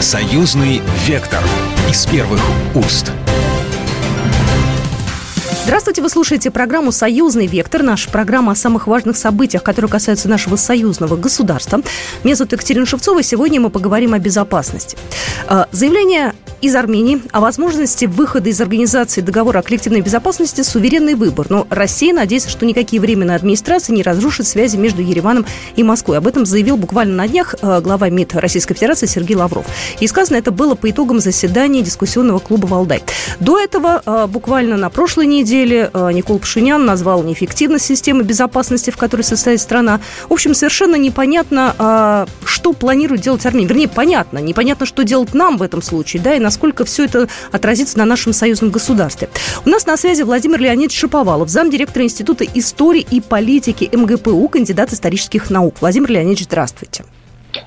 Союзный вектор из первых уст. Здравствуйте, вы слушаете программу «Союзный вектор». Наша программа о самых важных событиях, которые касаются нашего союзного государства. Меня зовут Екатерина Шевцова, и сегодня мы поговорим о безопасности. А, заявление из Армении о возможности выхода из организации договора о коллективной безопасности суверенный выбор. Но Россия надеется, что никакие временные администрации не разрушат связи между Ереваном и Москвой. Об этом заявил буквально на днях э, глава МИД Российской Федерации Сергей Лавров. И сказано это было по итогам заседания дискуссионного клуба «Валдай». До этого, э, буквально на прошлой неделе, э, Никол Пашинян назвал неэффективность системы безопасности, в которой состоит страна. В общем, совершенно непонятно, что планирует делать Армения. Вернее, понятно. Непонятно, что делать нам в этом случае, да, и насколько все это отразится на нашем союзном государстве. У нас на связи Владимир Леонидович Шиповалов, замдиректора Института истории и политики МГПУ, кандидат исторических наук. Владимир Леонидович, здравствуйте.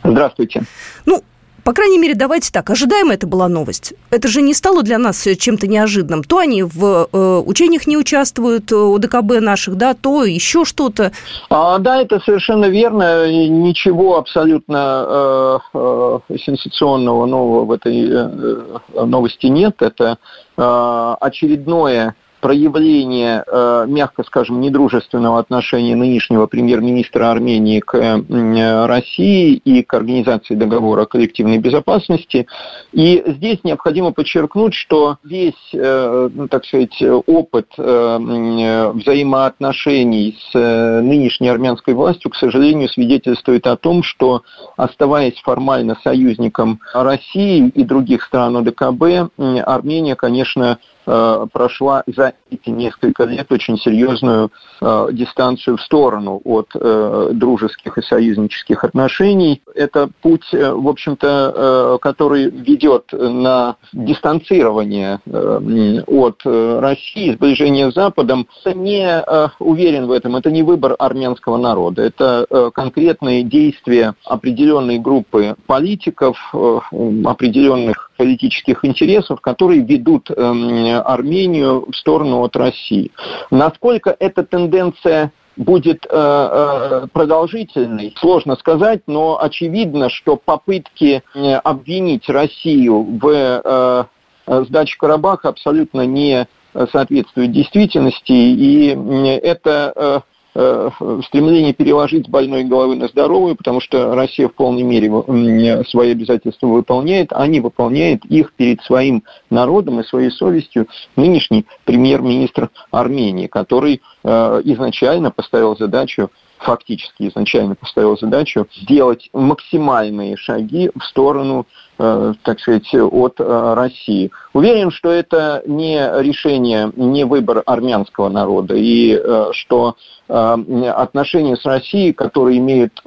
Здравствуйте. Ну, по крайней мере, давайте так, ожидаемо это была новость. Это же не стало для нас чем-то неожиданным. То они в э, учениях не участвуют, у э, наших, да, то еще что-то. А, да, это совершенно верно. Ничего абсолютно э, э, сенсационного нового в этой э, новости нет. Это э, очередное проявление, э, мягко скажем, недружественного отношения нынешнего премьер-министра Армении к э, России и к организации договора о коллективной безопасности. И здесь необходимо подчеркнуть, что весь, э, ну, так сказать, опыт взаимоотношений с нынешней армянской властью, к сожалению, свидетельствует о том, что, оставаясь формально союзником России и других стран ОДКБ, Армения, конечно, Э, прошла за эти несколько лет очень серьезную э, дистанцию в сторону от э, дружеских и союзнических отношений. Это путь, э, в общем-то, э, который ведет на дистанцирование э, от э, России, сближение с Западом. Я не э, уверен в этом. Это не выбор армянского народа. Это э, конкретные действия определенной группы политиков, э, определенных политических интересов, которые ведут эм, Армению в сторону от России. Насколько эта тенденция будет э, э, продолжительной, сложно сказать, но очевидно, что попытки э, обвинить Россию в сдаче Карабаха абсолютно не соответствуют действительности, и это стремление переложить больной головы на здоровую, потому что Россия в полной мере свои обязательства выполняет, а не выполняет их перед своим народом и своей совестью нынешний премьер-министр Армении, который э, изначально поставил задачу фактически изначально поставил задачу сделать максимальные шаги в сторону, э, так сказать, от э, России. Уверен, что это не решение, не выбор армянского народа, и э, что отношения с Россией, которые имеют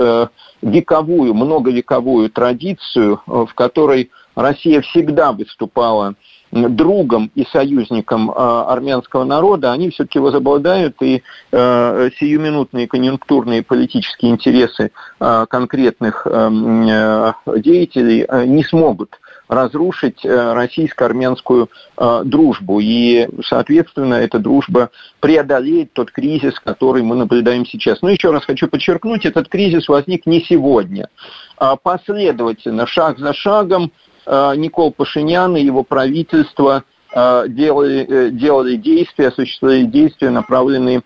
вековую, многовековую традицию, в которой Россия всегда выступала другом и союзником а, армянского народа, они все-таки возобладают, и э, сиюминутные конъюнктурные политические интересы а, конкретных э, деятелей э, не смогут разрушить российско-армянскую дружбу. И, соответственно, эта дружба преодолеет тот кризис, который мы наблюдаем сейчас. Но еще раз хочу подчеркнуть, этот кризис возник не сегодня. А последовательно, шаг за шагом, Никол Пашинян и его правительство э, делали, э, делали действия, осуществляли действия, направленные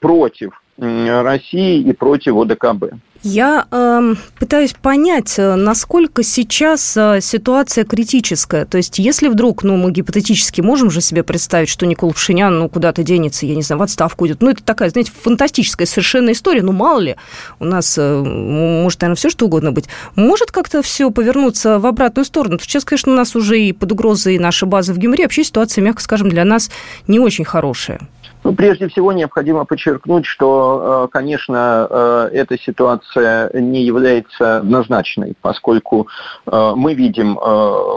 против России и против ОДКБ. Я э, пытаюсь понять, э, насколько сейчас э, ситуация критическая. То есть, если вдруг, ну, мы гипотетически можем же себе представить, что Никол Пшинян, ну, куда-то денется, я не знаю, в отставку идет. Ну, это такая, знаете, фантастическая совершенно история. Ну, мало ли, у нас э, может, наверное, все что угодно быть. Может как-то все повернуться в обратную сторону? Сейчас, конечно, у нас уже и под угрозой наша база в Гюмре. Вообще ситуация, мягко скажем, для нас не очень хорошая. Ну, прежде всего, необходимо подчеркнуть, что, э, конечно, э, эта ситуация не является однозначной, поскольку э, мы видим,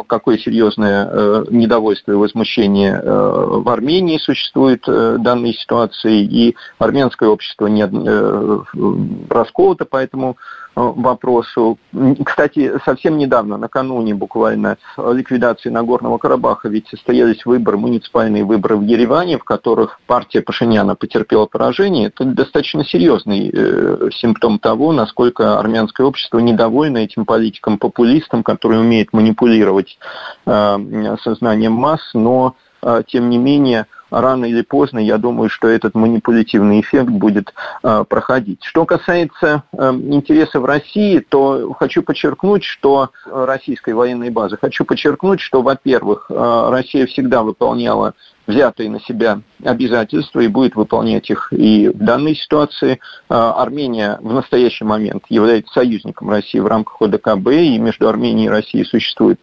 какое серьезное недовольство и возмущение в Армении существует данной ситуации, и армянское общество не расколото по этому вопросу. Кстати, совсем недавно, накануне буквально ликвидации Нагорного Карабаха, ведь состоялись выборы, муниципальные выборы в Ереване, в которых партия Пашиняна потерпела поражение. Это достаточно серьезный э, симптом того, насколько армянское общество недовольно этим политикам-популистам, которые умеют манипулировать э, сознанием масс, но э, тем не менее рано или поздно, я думаю, что этот манипулятивный эффект будет э, проходить. Что касается э, интересов России, то хочу подчеркнуть, что российской военной базы, хочу подчеркнуть, что, во-первых, э, Россия всегда выполняла взятые на себя обязательства и будет выполнять их и в данной ситуации. Армения в настоящий момент является союзником России в рамках ОДКБ, и между Арменией и Россией существуют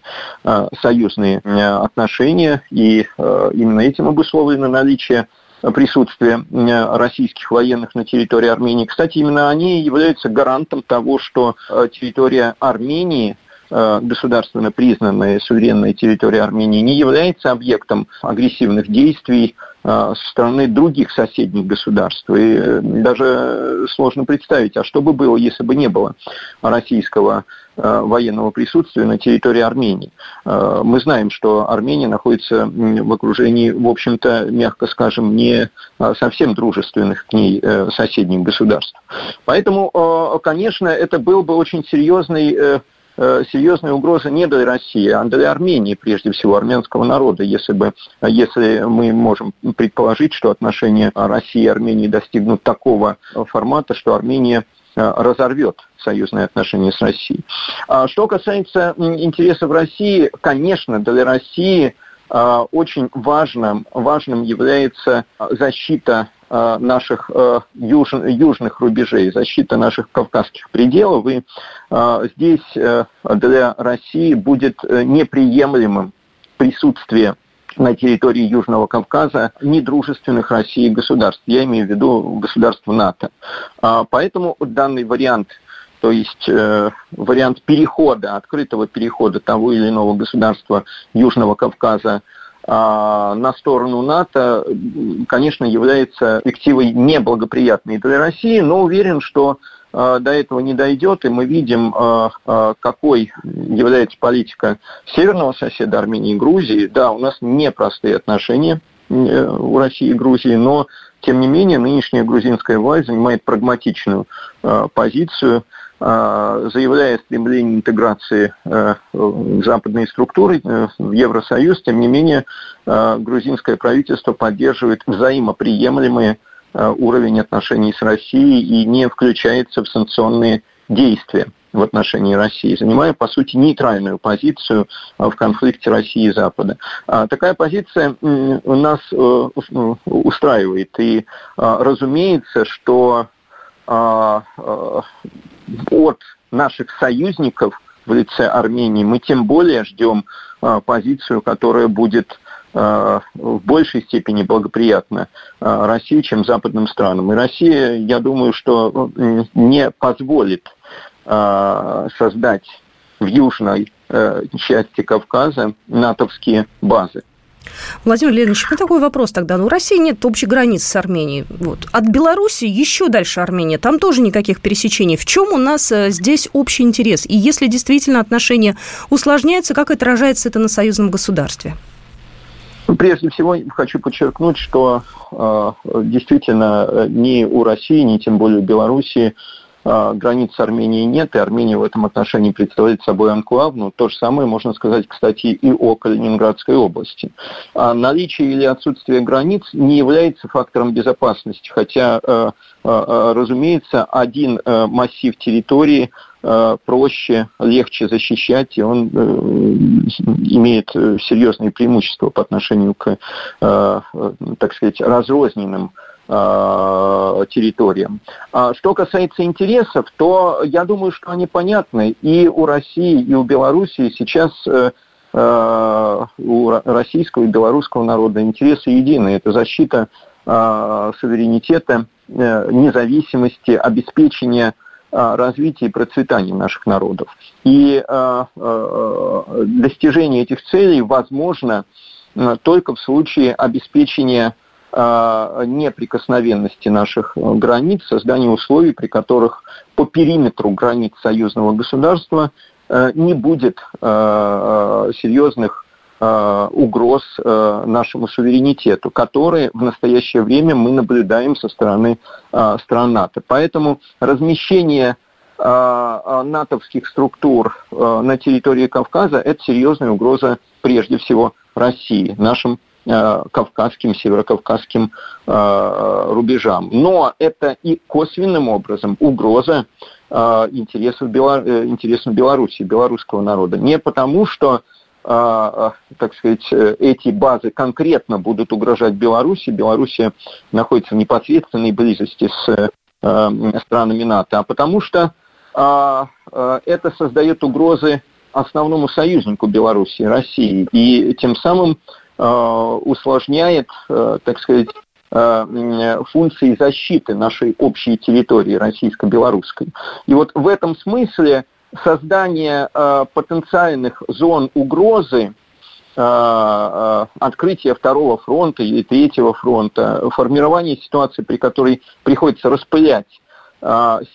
союзные отношения, и именно этим обусловлено наличие присутствия российских военных на территории Армении. Кстати, именно они являются гарантом того, что территория Армении – государственно признанная суверенная территория Армении не является объектом агрессивных действий э, со стороны других соседних государств. И э, даже сложно представить, а что бы было, если бы не было российского военного присутствия на территории Армении. Мы знаем, что Армения находится в окружении, в общем-то, мягко скажем, не совсем дружественных к ней соседних государств. Поэтому, конечно, это был бы очень серьезный Э, серьезная угроза не для России, а для Армении, прежде всего, армянского народа, если, бы, если мы можем предположить, что отношения России и Армении достигнут такого формата, что Армения э, разорвет союзные отношения с Россией. А что касается интересов России, конечно, для России э, очень важным, важным является защита Э, наших э, юж, южных рубежей, защита наших кавказских пределов. И э, здесь для России будет неприемлемым присутствие на территории Южного Кавказа недружественных России государств. Я имею в виду государства НАТО. А, поэтому данный вариант то есть э, вариант перехода, открытого перехода того или иного государства Южного Кавказа а, на сторону НАТО, конечно, является перспективой неблагоприятной для России, но уверен, что а, до этого не дойдет, и мы видим, а, какой является политика северного соседа Армении и Грузии. Да, у нас непростые отношения э, у России и Грузии, но тем не менее нынешняя грузинская власть занимает прагматичную позицию – заявляя стремление интеграции э, в западные структуры, э, в Евросоюз, тем не менее э, грузинское правительство поддерживает взаимоприемлемый уровень отношений с Россией и не включается в санкционные действия в отношении России, занимая, по сути, нейтральную позицию в конфликте России и Запада. А такая позиция нас устраивает. И разумеется, что а, от наших союзников в лице Армении мы тем более ждем а, позицию, которая будет а, в большей степени благоприятна а, России, чем западным странам. И Россия, я думаю, что не позволит создать в южной э, части Кавказа натовские базы. Владимир Леонидович, ну такой вопрос тогда. Ну, у России нет общей границы с Арменией. Вот. От Беларуси еще дальше Армения. Там тоже никаких пересечений. В чем у нас э, здесь общий интерес? И если действительно отношения усложняются, как отражается это на союзном государстве? Ну, прежде всего, хочу подчеркнуть, что э, действительно э, ни у России, ни тем более у Белоруссии границ Армении нет, и Армения в этом отношении представляет собой анклав. Но то же самое можно сказать, кстати, и о Калининградской области. А наличие или отсутствие границ не является фактором безопасности, хотя, э, э, разумеется, один э, массив территории проще, легче защищать, и он имеет серьезные преимущества по отношению к, так сказать, разрозненным Э, территориям. А что касается интересов, то я думаю, что они понятны и у России, и у Белоруссии сейчас э, э, у российского и белорусского народа интересы едины. Это защита суверенитета, независимости, обеспечения развития и процветания наших народов. И достижение этих целей возможно только в случае обеспечения неприкосновенности наших границ, создания условий, при которых по периметру границ союзного государства не будет серьезных угроз нашему суверенитету, которые в настоящее время мы наблюдаем со стороны стран НАТО. Поэтому размещение натовских структур на территории Кавказа – это серьезная угроза прежде всего России, нашим Э, кавказским, северокавказским э, рубежам. Но это и косвенным образом угроза э, интересов Беларуси, белорусского народа. Не потому, что так сказать, эти базы конкретно будут угрожать Беларуси. Белоруссия находится в непосредственной близости с странами НАТО, а потому что это создает угрозы основному союзнику Беларуси, России, и тем самым Э, усложняет, э, так сказать, э, функции защиты нашей общей территории российско-белорусской. И вот в этом смысле создание потенциальных зон угрозы, открытие второго фронта или третьего фронта, формирование ситуации, при которой приходится распылять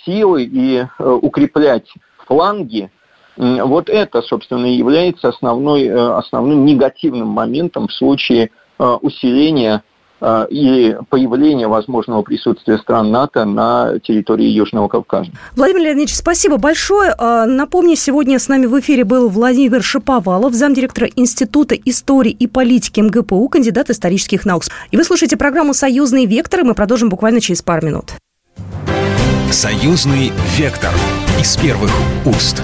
силы и укреплять фланги, вот это, собственно, и является основной, э, основным негативным моментом в случае э, усиления э, и появления возможного присутствия стран НАТО на территории Южного Кавказа. Владимир Леонидович, спасибо большое. Напомню, сегодня с нами в эфире был Владимир Шиповалов, замдиректора Института истории и политики МГПУ, кандидат исторических наук. И вы слушаете программу «Союзный вектор», и мы продолжим буквально через пару минут. «Союзный вектор» из первых уст.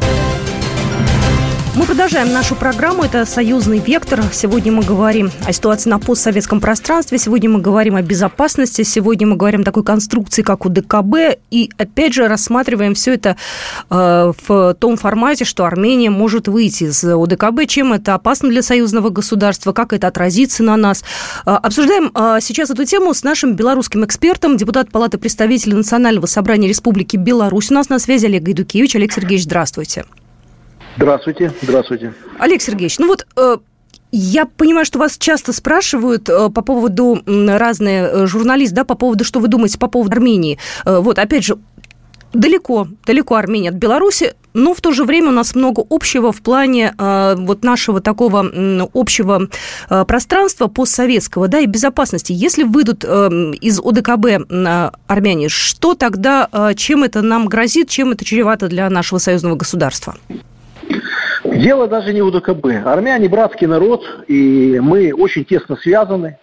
Мы продолжаем нашу программу. Это «Союзный вектор». Сегодня мы говорим о ситуации на постсоветском пространстве. Сегодня мы говорим о безопасности. Сегодня мы говорим о такой конструкции, как УДКБ. И, опять же, рассматриваем все это э, в том формате, что Армения может выйти из УДКБ. Чем это опасно для союзного государства? Как это отразится на нас? Э, обсуждаем э, сейчас эту тему с нашим белорусским экспертом, депутат Палаты представителей Национального собрания Республики Беларусь. У нас на связи Олег Гайдукевич. Олег Сергеевич, здравствуйте. Здравствуйте, здравствуйте. Олег Сергеевич, ну вот э, я понимаю, что вас часто спрашивают э, по поводу разные э, журналисты, да, по поводу, что вы думаете по поводу Армении. Вот, опять же, далеко, далеко Армения от Беларуси, но в то же время у нас много общего в плане э, вот нашего такого э, общего э, пространства постсоветского, да, и безопасности. Если выйдут э, из ОДКБ э, армяне, что тогда, э, чем это нам грозит, чем это чревато для нашего союзного государства? Дело даже не в УДКБ. Армяне братский народ, и мы очень тесно связаны.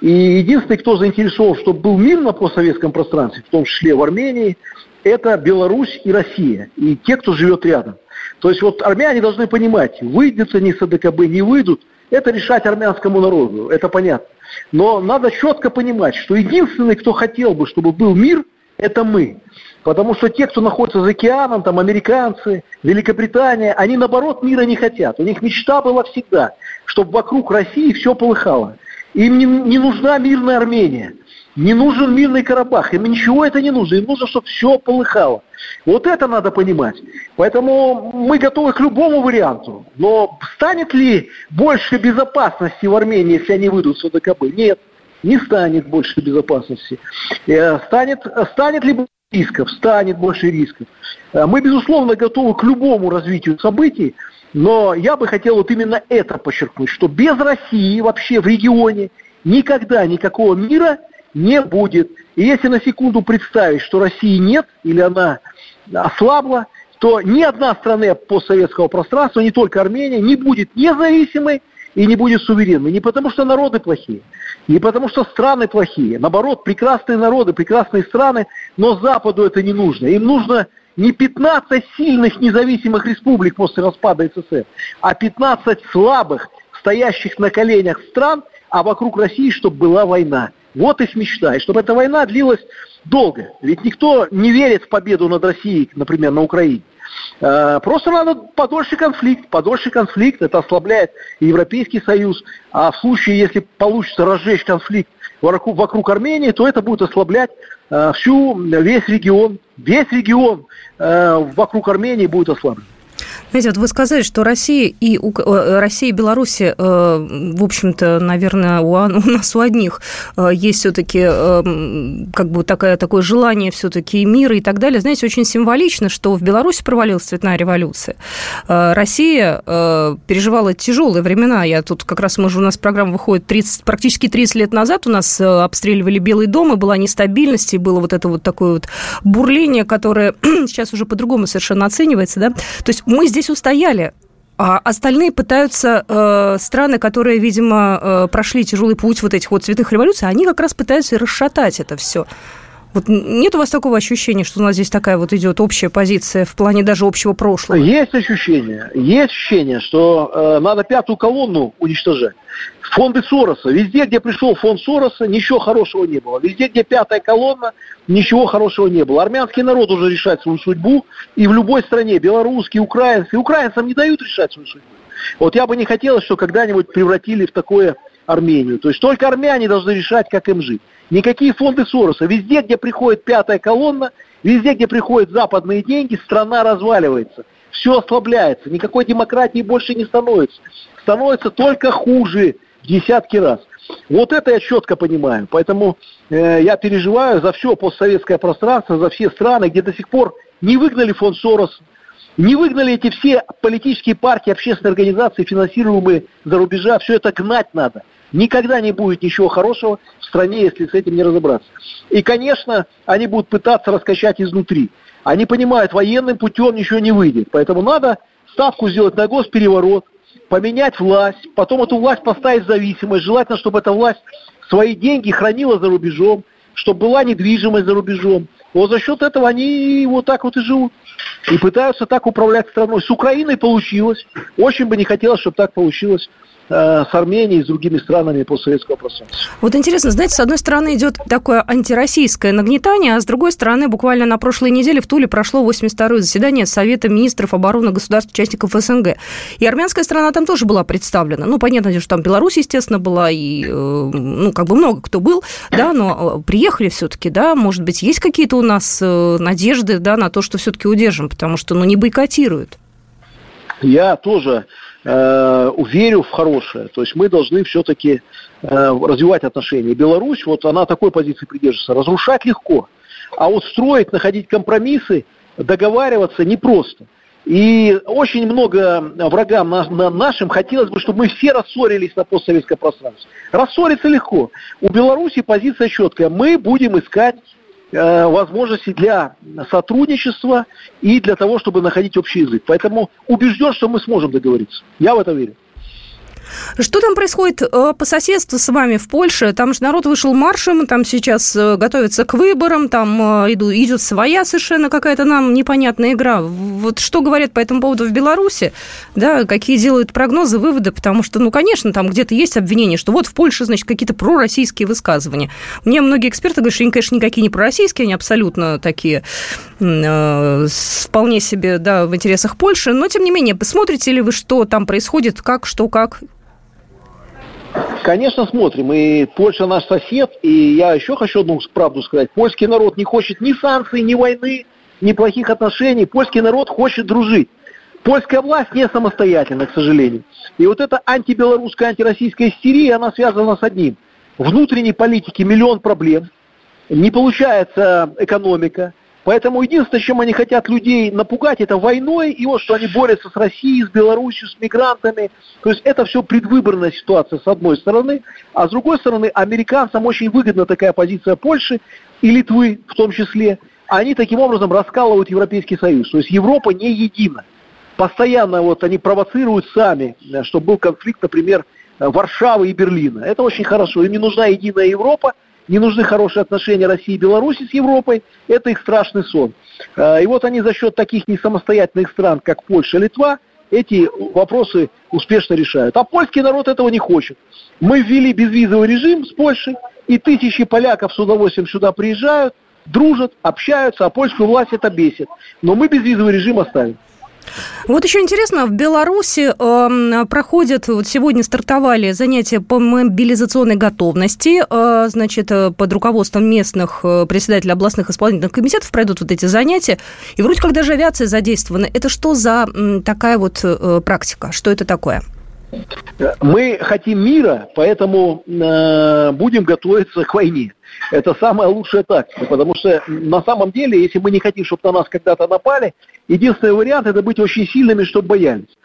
И единственный, кто заинтересован, чтобы был мир на постсоветском пространстве, в том числе в Армении, это Беларусь и Россия, и те, кто живет рядом. То есть вот армяне должны понимать, выйдут они с АДКБ, не выйдут, это решать армянскому народу, это понятно. Но надо четко понимать, что единственный, кто хотел бы, чтобы был мир, это мы. Потому что те, кто находится за океаном, там американцы, Великобритания, они наоборот мира не хотят. У них мечта была всегда, чтобы вокруг России все полыхало. Им не, не нужна мирная Армения, не нужен мирный Карабах, им ничего это не нужно, им нужно, чтобы все полыхало. Вот это надо понимать. Поэтому мы готовы к любому варианту. Но станет ли больше безопасности в Армении, если они выйдут с ОДКБ? Нет не станет больше безопасности. Э, станет, станет ли рисков, станет больше рисков. Э, мы, безусловно, готовы к любому развитию событий, но я бы хотел вот именно это подчеркнуть, что без России вообще в регионе никогда никакого мира не будет. И если на секунду представить, что России нет или она ослабла, то ни одна страна постсоветского пространства, не только Армения, не будет независимой и не будет суверенной. Не потому что народы плохие, не потому что страны плохие. Наоборот, прекрасные народы, прекрасные страны, но Западу это не нужно. Им нужно не 15 сильных независимых республик после распада СССР, а 15 слабых, стоящих на коленях стран, а вокруг России, чтобы была война. Вот их мечта. И чтобы эта война длилась долго. Ведь никто не верит в победу над Россией, например, на Украине. Э, просто надо подольше конфликт. Подольше конфликт, это ослабляет Европейский Союз. А в случае, если получится разжечь конфликт вокруг, Армении, то это будет ослаблять э, всю, весь регион. Весь регион э, вокруг Армении будет ослаблен. Знаете, вот вы сказали, что Россия и, э, Россия и Беларусь, э, в общем-то, наверное, у, у нас у одних э, есть все-таки как бы такая, такое желание все-таки мира и так далее. Знаете, очень символично, что в Беларуси провалилась цветная революция. Россия переживала тяжелые времена. Я тут как раз, мы же у нас программа выходит 30, практически 30 лет назад у нас обстреливали Белый дом, и была нестабильность, и было вот это вот такое вот бурление, которое сейчас уже по-другому совершенно оценивается, да. То есть мы здесь устояли, а остальные пытаются, э, страны, которые, видимо, э, прошли тяжелый путь вот этих вот цветных революций, они как раз пытаются расшатать это все. Вот нет у вас такого ощущения, что у нас здесь такая вот идет общая позиция в плане даже общего прошлого? Есть ощущение, есть ощущение, что э, надо пятую колонну уничтожать. Фонды Сороса. Везде, где пришел фонд Сороса, ничего хорошего не было. Везде, где пятая колонна, ничего хорошего не было. Армянский народ уже решает свою судьбу. И в любой стране, белорусский, украинский, украинцам не дают решать свою судьбу. Вот я бы не хотел, что когда-нибудь превратили в такое Армению. То есть только армяне должны решать, как им жить. Никакие фонды Сороса. Везде, где приходит пятая колонна, везде, где приходят западные деньги, страна разваливается. Все ослабляется. Никакой демократии больше не становится. Становится только хуже в десятки раз. Вот это я четко понимаю. Поэтому э, я переживаю за все постсоветское пространство, за все страны, где до сих пор не выгнали фонд Сорос, не выгнали эти все политические партии, общественные организации, финансируемые за рубежа. Все это гнать надо. Никогда не будет ничего хорошего в стране, если с этим не разобраться. И, конечно, они будут пытаться раскачать изнутри. Они понимают, военным путем ничего не выйдет. Поэтому надо ставку сделать на госпереворот, поменять власть, потом эту власть поставить в зависимость. Желательно, чтобы эта власть свои деньги хранила за рубежом, чтобы была недвижимость за рубежом. Вот за счет этого они вот так вот и живут. И пытаются так управлять страной. С Украиной получилось. Очень бы не хотелось, чтобы так получилось с Арменией и с другими странами постсоветского пространства. Вот интересно, знаете, с одной стороны идет такое антироссийское нагнетание, а с другой стороны буквально на прошлой неделе в Туле прошло 82-е заседание Совета министров обороны государств-участников СНГ. И армянская страна там тоже была представлена. Ну, понятно, что там Беларусь, естественно, была, и, э, ну, как бы много кто был, да, но э, приехали все-таки, да, может быть, есть какие-то у нас надежды, да, на то, что все-таки удержим, потому что, ну, не бойкотируют. Я тоже э, в хорошее. То есть мы должны все-таки э, развивать отношения. Беларусь, вот она такой позиции придерживается. Разрушать легко. А вот строить, находить компромиссы, договариваться непросто. И очень много врагам на, на нашим хотелось бы, чтобы мы все рассорились на постсоветское пространство. Рассориться легко. У Беларуси позиция четкая. Мы будем искать возможности для сотрудничества и для того, чтобы находить общий язык. Поэтому убежден, что мы сможем договориться. Я в это верю. Что там происходит э, по соседству с вами в Польше? Там же народ вышел маршем, там сейчас э, готовится к выборам, там э, идут, идет своя совершенно какая-то нам непонятная игра. Вот что говорят по этому поводу в Беларуси? Да, какие делают прогнозы, выводы? Потому что, ну, конечно, там где-то есть обвинение, что вот в Польше, значит, какие-то пророссийские высказывания. Мне многие эксперты говорят, что они, конечно, никакие не пророссийские, они абсолютно такие э, вполне себе, да, в интересах Польши. Но, тем не менее, посмотрите ли вы, что там происходит, как, что, как? Конечно, смотрим. И Польша наш сосед. И я еще хочу одну правду сказать. Польский народ не хочет ни санкций, ни войны, ни плохих отношений. Польский народ хочет дружить. Польская власть не самостоятельна, к сожалению. И вот эта антибелорусская, антироссийская истерия, она связана с одним. Внутренней политике миллион проблем. Не получается экономика. Поэтому единственное, чем они хотят людей напугать, это войной и вот, что они борются с Россией, с Беларусью, с мигрантами. То есть это все предвыборная ситуация с одной стороны, а с другой стороны американцам очень выгодна такая позиция Польши и Литвы в том числе. Они таким образом раскалывают Европейский Союз. То есть Европа не едина. Постоянно вот они провоцируют сами, чтобы был конфликт, например, Варшавы и Берлина. Это очень хорошо. Им не нужна единая Европа, не нужны хорошие отношения России и Беларуси с Европой, это их страшный сон. А, и вот они за счет таких несамостоятельных стран, как Польша, Литва, эти вопросы успешно решают. А польский народ этого не хочет. Мы ввели безвизовый режим с Польшей, и тысячи поляков с удовольствием сюда приезжают, дружат, общаются, а польскую власть это бесит. Но мы безвизовый режим оставим. Вот еще интересно, в Беларуси э, проходят, вот сегодня стартовали занятия по мобилизационной готовности, э, значит, э, под руководством местных э, председателей областных исполнительных комитетов пройдут вот эти занятия, и вроде как даже авиация задействована. Это что за э, такая вот э, практика? Что это такое? Мы хотим мира, поэтому э, будем готовиться к войне. Это самая лучшая тактика, потому что на самом деле, если мы не хотим, чтобы на нас когда-то напали, единственный вариант это быть очень сильными, чтобы боялись.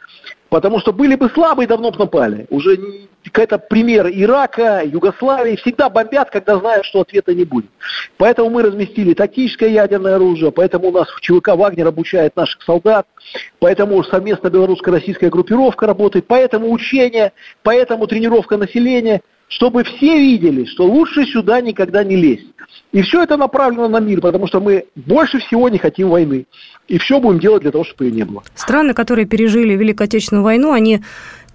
Потому что были бы слабые, давно бы напали. Уже какой-то пример Ирака, Югославии всегда бомбят, когда знают, что ответа не будет. Поэтому мы разместили тактическое ядерное оружие, поэтому у нас в ЧВК «Вагнер» обучает наших солдат, поэтому совместно белорусско-российская группировка работает, поэтому учение, поэтому тренировка населения – чтобы все видели, что лучше сюда никогда не лезть. И все это направлено на мир, потому что мы больше всего не хотим войны. И все будем делать для того, чтобы ее не было. Страны, которые пережили Великую Отечественную войну, они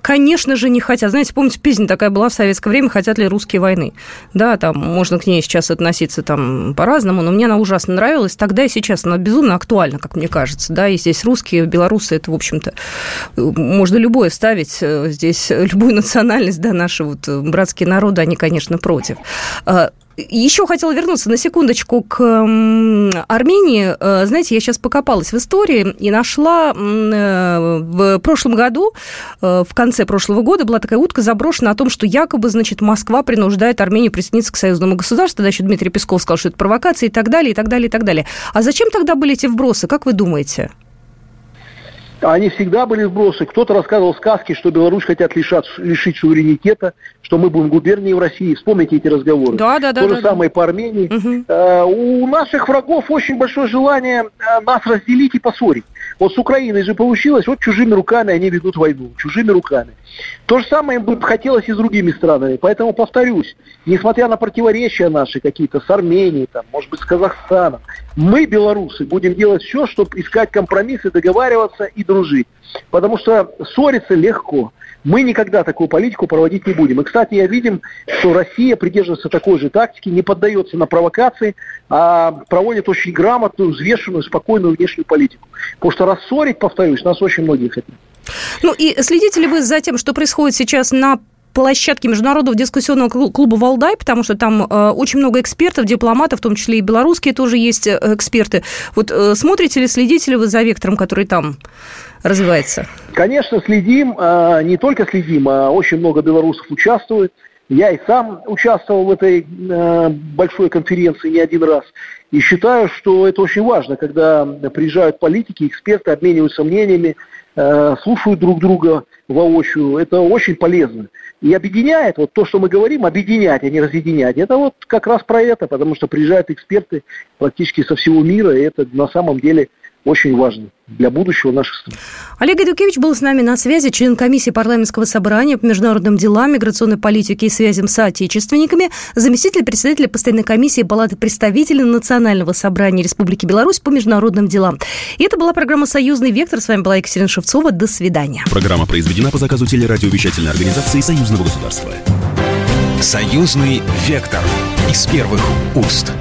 конечно же, не хотят. Знаете, помните, песня такая была в советское время, хотят ли русские войны? Да, там можно к ней сейчас относиться там по-разному, но мне она ужасно нравилась. Тогда и сейчас она безумно актуальна, как мне кажется. Да, и здесь русские, белорусы, это, в общем-то, можно любое ставить. Э, здесь любую национальность, да, наши вот братские народы, они, конечно, против. Еще хотела вернуться на секундочку к Армении. Э, знаете, я сейчас покопалась в истории и нашла э, в прошлом году, э, в конце прошлого года, была такая утка заброшена о том, что якобы, значит, Москва принуждает Армению присоединиться к союзному государству. Значит, Дмитрий Песков сказал, что это провокация и так далее, и так далее, и так далее. А зачем тогда были эти вбросы, как вы думаете? Они всегда были вбросы. Кто-то рассказывал сказки, что Беларусь хотят лишать, лишить суверенитета, что мы будем губернией в России. Вспомните эти разговоры. Да, да, да. То да, же да, самое да. по Армении. Угу. Э, у наших врагов очень большое желание э, нас разделить и поссорить. Вот с Украиной же получилось, вот чужими руками они ведут войну, чужими руками. То же самое им бы хотелось и с другими странами. Поэтому повторюсь, несмотря на противоречия наши какие-то с Арменией, там, может быть, с Казахстаном, мы, белорусы, будем делать все, чтобы искать компромиссы, договариваться и дружить. Потому что ссориться легко. Мы никогда такую политику проводить не будем. И, кстати, я видим, что Россия придерживается такой же тактики, не поддается на провокации, а проводит очень грамотную, взвешенную, спокойную внешнюю политику. Потому что рассорить, повторюсь, нас очень многие хотят. Ну и следите ли вы за тем, что происходит сейчас на площадке Международного дискуссионного клуба «Валдай», потому что там э, очень много экспертов, дипломатов, в том числе и белорусские тоже есть э, эксперты. Вот э, смотрите ли, следите ли вы за вектором, который там развивается? Конечно, следим. А, не только следим, а очень много белорусов участвует. Я и сам участвовал в этой большой конференции не один раз. И считаю, что это очень важно, когда приезжают политики, эксперты, обмениваются мнениями, слушают друг друга воочию. Это очень полезно и объединяет, вот то, что мы говорим, объединять, а не разъединять, это вот как раз про это, потому что приезжают эксперты практически со всего мира, и это на самом деле очень важно для будущего наших стран. Олег Эдукевич был с нами на связи, член комиссии парламентского собрания по международным делам, миграционной политике и связям с соотечественниками, заместитель председателя постоянной комиссии Палаты представителей Национального собрания Республики Беларусь по международным делам. И это была программа «Союзный вектор». С вами была Екатерина Шевцова. До свидания. Программа произведена по заказу телерадиовещательной организации Союзного государства. «Союзный вектор» из первых уст.